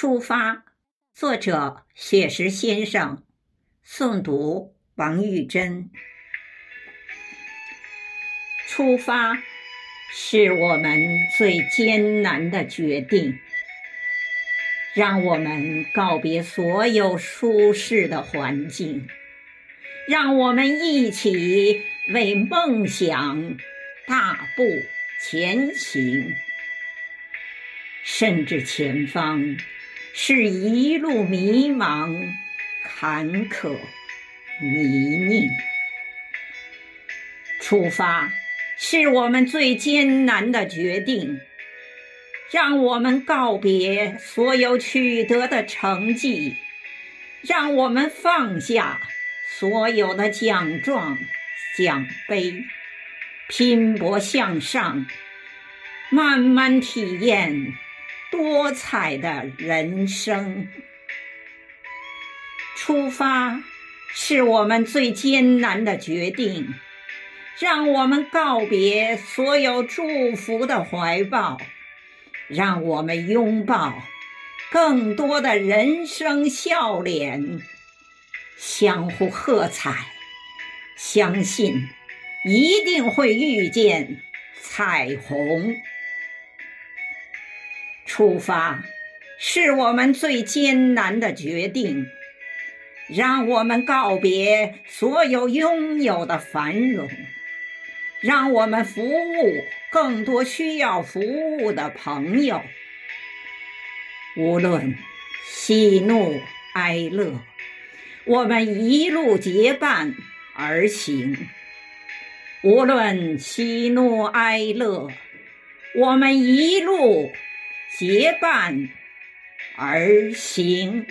出发，作者雪石先生，诵读王玉珍。出发是我们最艰难的决定，让我们告别所有舒适的环境，让我们一起为梦想大步前行，甚至前方。是一路迷茫、坎坷、泥泞。出发是我们最艰难的决定，让我们告别所有取得的成绩，让我们放下所有的奖状、奖杯，拼搏向上，慢慢体验。多彩的人生，出发是我们最艰难的决定。让我们告别所有祝福的怀抱，让我们拥抱更多的人生笑脸，相互喝彩，相信一定会遇见彩虹。出发是我们最艰难的决定，让我们告别所有拥有的繁荣，让我们服务更多需要服务的朋友。无论喜怒哀乐，我们一路结伴而行；无论喜怒哀乐，我们一路。结伴而行。